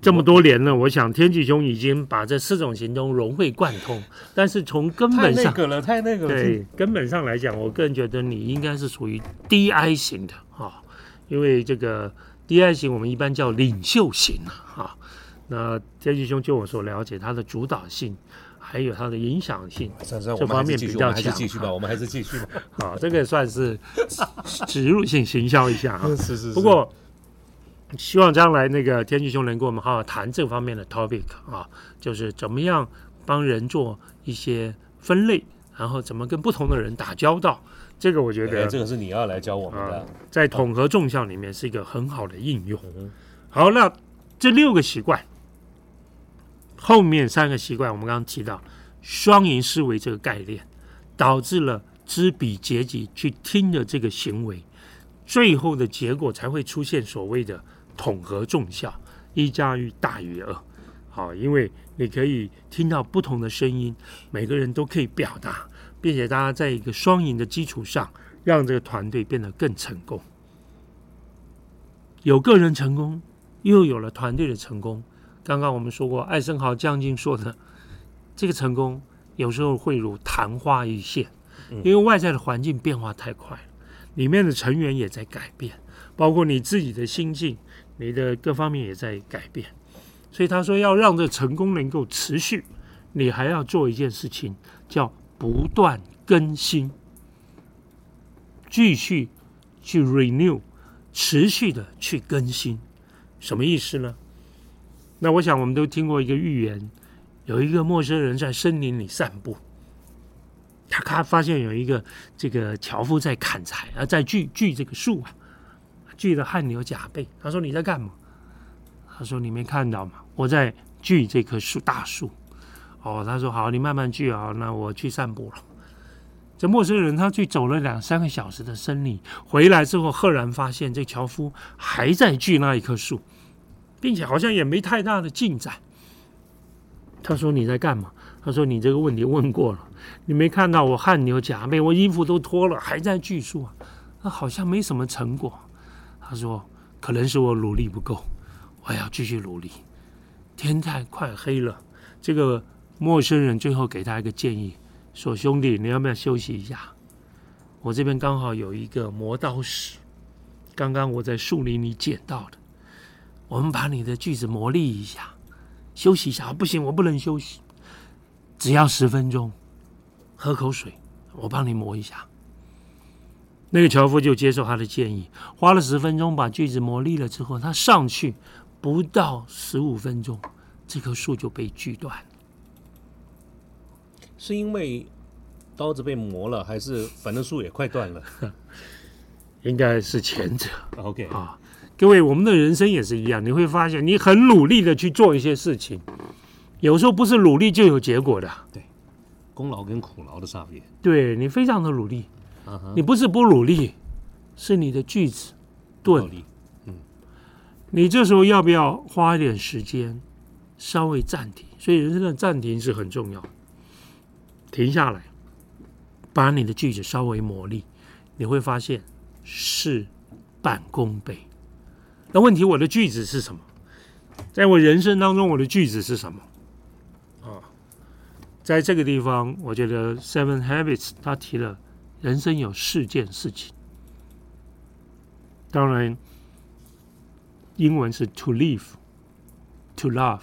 Speaker 2: 这么多年了，我想天启兄已经把这四种行动融会贯通。但是从根本上，
Speaker 1: 那个了，太那个了。
Speaker 2: 对根本上来讲，我个人觉得你应该是属于 DI 型的啊，因为这个 DI 型我们一般叫领袖型啊。那天启兄就我所了解，他的主导性还有他的影响性这方面比较
Speaker 1: 我们还是
Speaker 2: 强
Speaker 1: 继续吧，
Speaker 2: 啊
Speaker 1: 我们还是继续吧。
Speaker 2: 好，这个算是植入性行销一下啊。(laughs)
Speaker 1: 是是是。
Speaker 2: 不过，希望将来那个天气兄能跟我们好好谈这方面的 topic 啊，就是怎么样帮人做一些分类，然后怎么跟不同的人打交道。这个我觉
Speaker 1: 哎
Speaker 2: 得
Speaker 1: 这个是你要来教我们的
Speaker 2: 啊。在统合纵向里面是一个很好的应用。
Speaker 1: 嗯
Speaker 2: 好，那这六个习惯，后面三个习惯我们刚刚提到双赢思维这个概念，导致了知彼解己去听的这个行为，最后的结果才会出现所谓的统合众效，一加一大于二。好，因为你可以听到不同的声音，每个人都可以表达，并且大家在一个双赢的基础上，让这个团队变得更成功。有个人成功，又有了团队的成功。刚刚我们说过，艾森豪将军说的，这个成功有时候会如昙花一现，因为外在的环境变化太快了，里面的成员也在改变，包括你自己的心境，你的各方面也在改变。所以他说，要让这成功能够持续，你还要做一件事情，叫不断更新，继续去 renew，持续的去更新。什么意思呢？那我想我们都听过一个寓言，有一个陌生人在森林里散步，他看发现有一个这个樵夫在砍柴啊，在锯锯这个树啊，锯的汗流浃背。他说你在干嘛？他说你没看到吗？我在锯这棵树大树。哦，他说好，你慢慢锯啊，那我去散步了。这陌生人他去走了两三个小时的森林，回来之后赫然发现这樵夫还在锯那一棵树，并且好像也没太大的进展。他说你在干嘛？他说你这个问题问过了，你没看到我汗流浃背，我衣服都脱了，还在锯树啊？那好像没什么成果。他说可能是我努力不够，我要继续努力。天太快黑了，这个陌生人最后给他一个建议。说兄弟，你要不要休息一下？我这边刚好有一个磨刀石，刚刚我在树林里捡到的。我们把你的锯子磨砺一下，休息一下。不行，我不能休息，只要十分钟。喝口水，我帮你磨一下。那个樵夫就接受他的建议，花了十分钟把锯子磨利了之后，他上去不到十五分钟，这棵树就被锯断。
Speaker 1: 是因为刀子被磨了，还是反正树也快断了？(laughs)
Speaker 2: 应该是前者。
Speaker 1: OK
Speaker 2: 啊，各位，我们的人生也是一样，你会发现，你很努力的去做一些事情，有时候不是努力就有结果的。
Speaker 1: 对，功劳跟苦劳的差别。
Speaker 2: 对你非常的努力，你不是不努力，是你的句子钝。嗯，你这时候要不要花一点时间稍微暂停？所以人生的暂停是很重要。停下来，把你的句子稍微磨砺，你会发现事半功倍。那问题，我的句子是什么？在我人生当中，我的句子是什么？啊，在这个地方，我觉得 Seven Habits 他提了人生有四件事情。当然，英文是 to live, to love,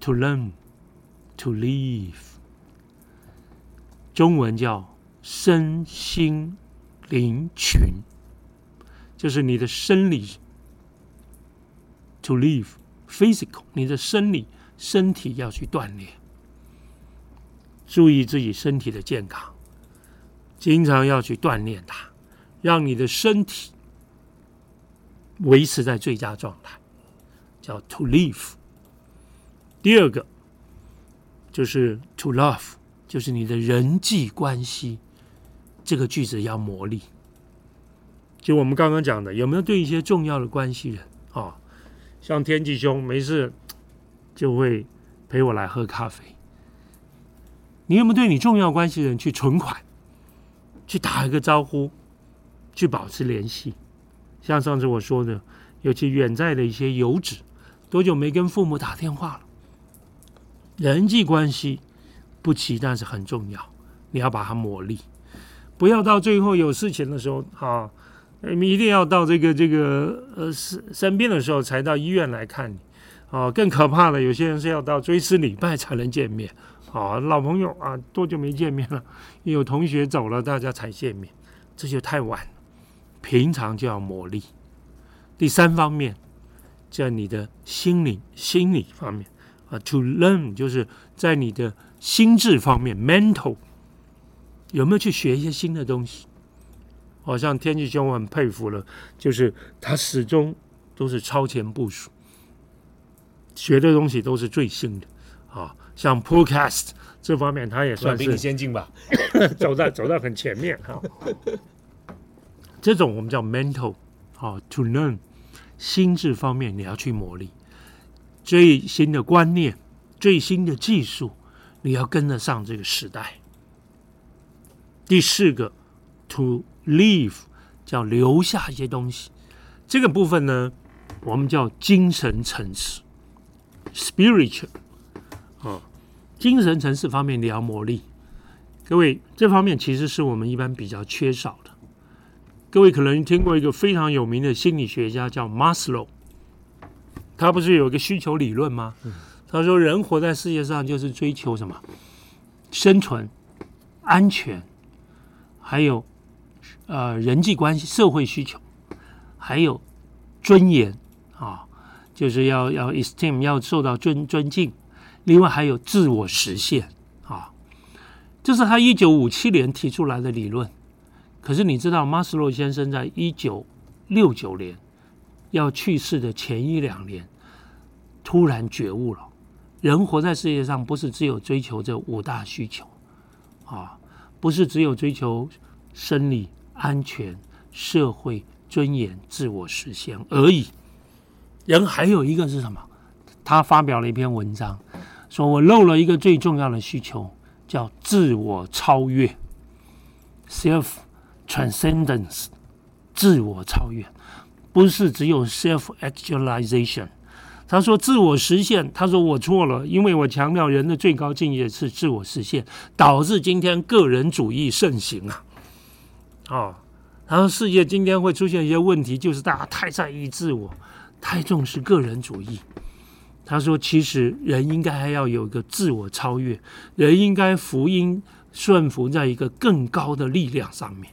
Speaker 2: to learn, to live。中文叫身心灵群，就是你的生理，to live physical，你的生理身体要去锻炼，注意自己身体的健康，经常要去锻炼它，让你的身体维持在最佳状态，叫 to live。第二个就是 to love。就是你的人际关系，这个句子要磨砺。就我们刚刚讲的，有没有对一些重要的关系人啊，像天际兄没事就会陪我来喝咖啡。你有没有对你重要关系人去存款，去打一个招呼，去保持联系？像上次我说的，尤其远在的一些游子，多久没跟父母打电话了？人际关系。不齐，但是很重要。你要把它磨砺，不要到最后有事情的时候啊，你们一定要到这个这个呃生生病的时候才到医院来看你啊。更可怕的，有些人是要到追思礼拜才能见面啊。老朋友啊，多久没见面了？有同学走了，大家才见面，这就太晚了。平常就要磨砺。第三方面，在你的心灵心理方面啊，to learn 就是在你的。心智方面，mental 有没有去学一些新的东西？好像天气兄我很佩服了，就是他始终都是超前部署，学的东西都是最新的。像 podcast 这方面，它也算
Speaker 1: 比你先进吧，(laughs)
Speaker 2: 走在走在很前面哈。这种我们叫 mental 啊，to learn 心智方面你要去磨砺最新的观念、最新的技术。你要跟得上这个时代。第四个，to leave 叫留下一些东西，这个部分呢，我们叫精神层次，spiritual 啊，精神层次方面你要磨砺。各位，这方面其实是我们一般比较缺少的。各位可能听过一个非常有名的心理学家叫 Maslow，他不是有个需求理论吗？他说：“人活在世界上就是追求什么？生存、安全，还有呃人际关系、社会需求，还有尊严啊，就是要要 esteem 要受到尊尊敬。另外还有自我实现啊。这是他一九五七年提出来的理论。可是你知道，马斯洛先生在一九六九年要去世的前一两年，突然觉悟了：人活在世界上，不是只有追求这五大需求啊，不是只有追求生理安全、社会尊严、自我实现而已。人还有一个是什么？他发表了一篇文章，说我漏了一个最重要的需求，叫自我超越 （self transcendence）。自我超越不是只有 self actualization。他说自我实现，他说我错了，因为我强调人的最高境界是自我实现，导致今天个人主义盛行啊。哦，然后世界今天会出现一些问题，就是大家太在意自我，太重视个人主义。他说：“其实人应该还要有一个自我超越，人应该福音顺服在一个更高的力量上面，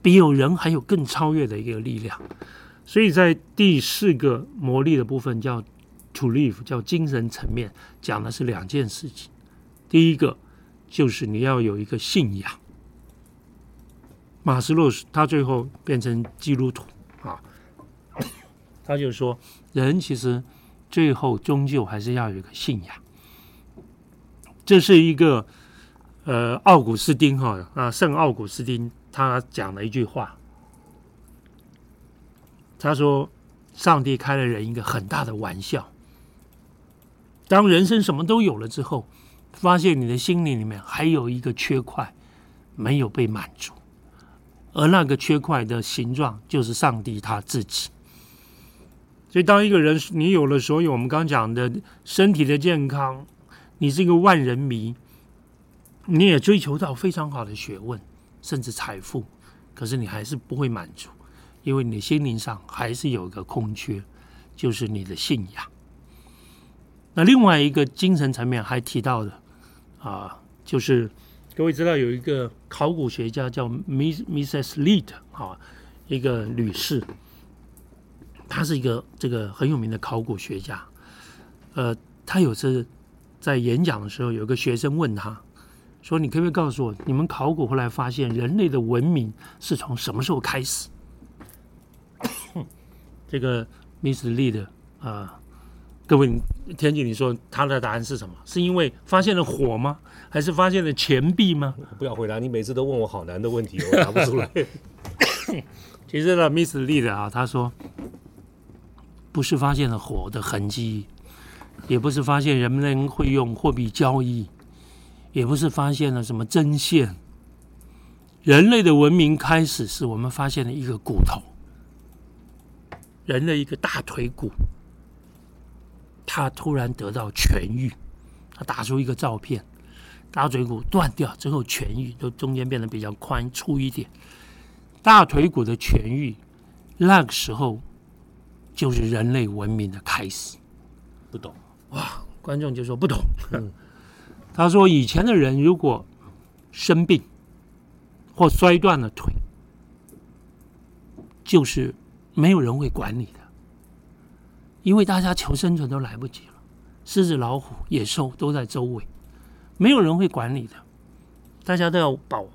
Speaker 2: 比有人还有更超越的一个力量。所以在第四个魔力的部分叫 to live，叫精神层面，讲的是两件事情。第一个就是你要有一个信仰。马斯洛他最后变成基督徒啊，他就说人其实。”最后终究还是要有一个信仰，这是一个呃奥古斯丁哈啊圣奥古斯丁他讲了一句话，他说：“上帝开了人一个很大的玩笑，当人生什么都有了之后，发现你的心灵里面还有一个缺块没有被满足，而那个缺块的形状就是上帝他自己。”所以，当一个人你有了所有我们刚讲的身体的健康，你是一个万人迷，你也追求到非常好的学问，甚至财富，可是你还是不会满足，因为你心灵上还是有一个空缺，就是你的信仰。那另外一个精神层面还提到的啊，就是各位知道有一个考古学家叫 Miss Mrs. Lead 啊，一个女士。他是一个这个很有名的考古学家，呃，他有次在演讲的时候，有个学生问他，说：“你可不可以告诉我，你们考古后来发现人类的文明是从什么时候开始？” (coughs) 这个 Miss Lee 的啊，各位天气，你说他的答案是什么？是因为发现了火吗？还是发现了钱币吗？
Speaker 1: 不要回答，你每次都问我好难的问题，我答不出来。(coughs)
Speaker 2: 其实呢，Miss Lee 的啊，他说。不是发现了火的痕迹，也不是发现人们会用货币交易，也不是发现了什么针线。人类的文明开始是我们发现了一个骨头，人的一个大腿骨，他突然得到痊愈，他打出一个照片，大腿骨断掉之后痊愈，就中间变得比较宽粗一点。大腿骨的痊愈，那个时候。就是人类文明的开始。
Speaker 1: 不懂
Speaker 2: 哇？观众就说不懂。(laughs) 他说以前的人如果生病或摔断了腿，就是没有人会管你的，因为大家求生存都来不及了，狮子、老虎、野兽都在周围，没有人会管你的，大家都要保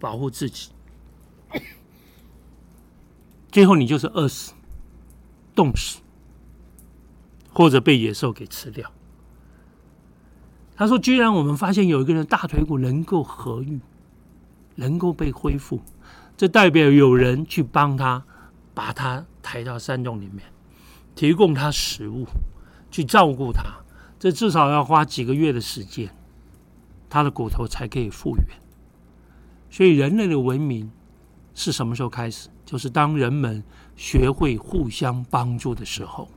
Speaker 2: 保护自己，(laughs) 最后你就是饿死。冻死，或者被野兽给吃掉。他说：“居然我们发现有一个人大腿骨能够合愈，能够被恢复，这代表有人去帮他，把他抬到山洞里面，提供他食物，去照顾他。这至少要花几个月的时间，他的骨头才可以复原。所以，人类的文明是什么时候开始？就是当人们。”学会互相帮助的时候，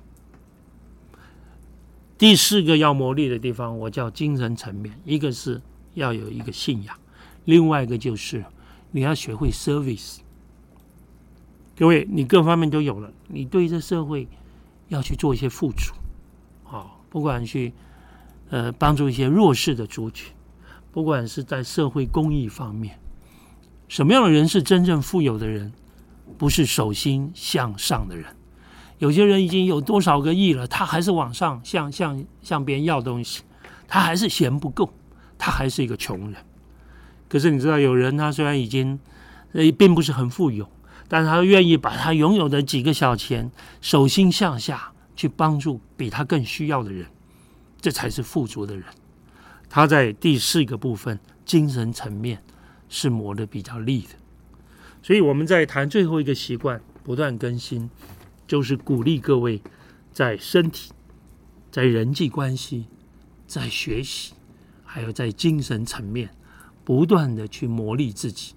Speaker 2: 第四个要磨砺的地方，我叫精神层面。一个是要有一个信仰，另外一个就是你要学会 service。各位，你各方面都有了，你对这社会要去做一些付出，啊，不管去呃帮助一些弱势的族群，不管是在社会公益方面，什么样的人是真正富有的人？不是手心向上的人，有些人已经有多少个亿了，他还是往上向向向别人要东西，他还是嫌不够，他还是一个穷人。可是你知道，有人他虽然已经呃并不是很富有，但是他愿意把他拥有的几个小钱，手心向下去帮助比他更需要的人，这才是富足的人。他在第四个部分，精神层面是磨得比较利的。所以我们在谈最后一个习惯，不断更新，就是鼓励各位在身体、在人际关系、在学习，还有在精神层面，不断的去磨砺自己，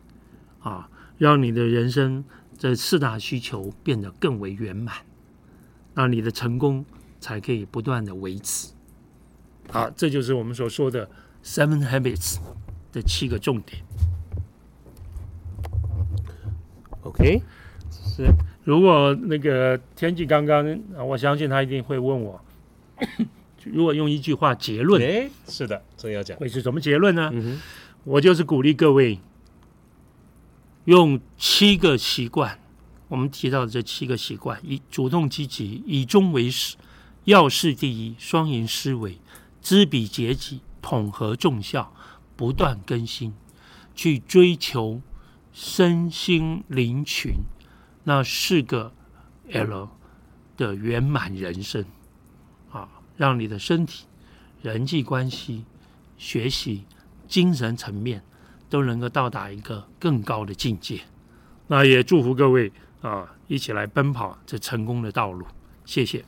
Speaker 2: 啊，让你的人生这四大需求变得更为圆满，那你的成功才可以不断的维持。好，这就是我们所说的 Seven Habits 的七个重点。
Speaker 1: OK，
Speaker 2: 是，如果那个天气刚刚，啊我相信他一定会问我，(coughs) 如果用一句话结论，
Speaker 1: 哎，是的，这要讲。
Speaker 2: 会是什么结论呢？
Speaker 1: 嗯哼，
Speaker 2: 我就是鼓励各位用七个习惯，我们提到的这七个习惯：以主动积极，以终为始，要事第一，双赢思维，知彼解己，统合众效，不断更新，去追求身心灵群那四个 L 的圆满人生啊，让你的身体、人际关系、学习、精神层面都能够到达一个更高的境界。那也祝福各位啊，一起来奔跑这成功的道路。谢谢。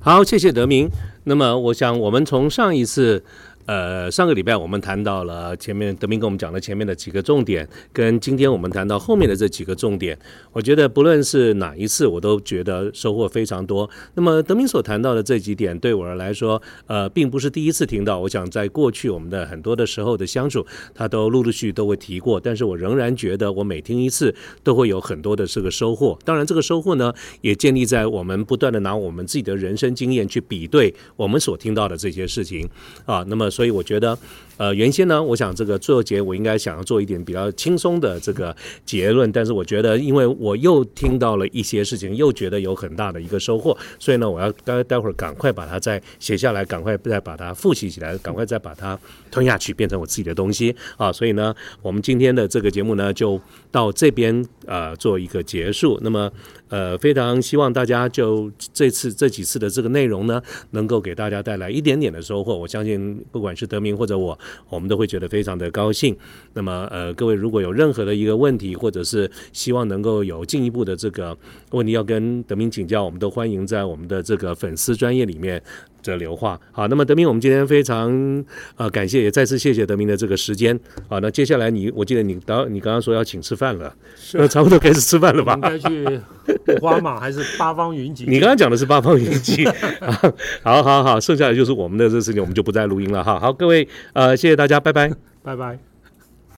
Speaker 1: 好，谢谢德明。那么，我想我们从上一次。呃，上个礼拜我们谈到了前面德明跟我们讲了前面的几个重点，跟今天我们谈到后面的这几个重点，我觉得不论是哪一次，我都觉得收获非常多。那么德明所谈到的这几点，对我来说，呃，并不是第一次听到。我想在过去我们的很多的时候的相处，他都陆陆续续都会提过，但是我仍然觉得我每听一次都会有很多的这个收获。当然，这个收获呢，也建立在我们不断的拿我们自己的人生经验去比对我们所听到的这些事情啊。那么，所以我觉得，呃，原先呢，我想这个最后结我应该想要做一点比较轻松的这个结论，但是我觉得，因为我又听到了一些事情，又觉得有很大的一个收获，所以呢，我要待待会儿赶快把它再写下来，赶快再把它复习起来，赶快再把它吞下去，变成我自己的东西啊。所以呢，我们今天的这个节目呢，就到这边呃做一个结束。那么。呃，非常希望大家就这次这几次的这个内容呢，能够给大家带来一点点的收获。我相信，不管是德明或者我，我们都会觉得非常的高兴。那么，呃，各位如果有任何的一个问题，或者是希望能够有进一步的这个问题要跟德明请教，我们都欢迎在我们的这个粉丝专业里面。这流化好，那么德明，我们今天非常呃感谢，也再次谢谢德明的这个时间好，那接下来你，我记得你刚你刚刚说要请吃饭了，(laughs) 那差不多开始吃饭了吧？
Speaker 2: 应该去五花马还是八方云集？
Speaker 1: 你刚刚讲的是八方云集，好好好，剩下的就是我们的这事情，我们就不再录音了哈。好，各位呃，谢谢大家，拜拜，
Speaker 2: 拜拜。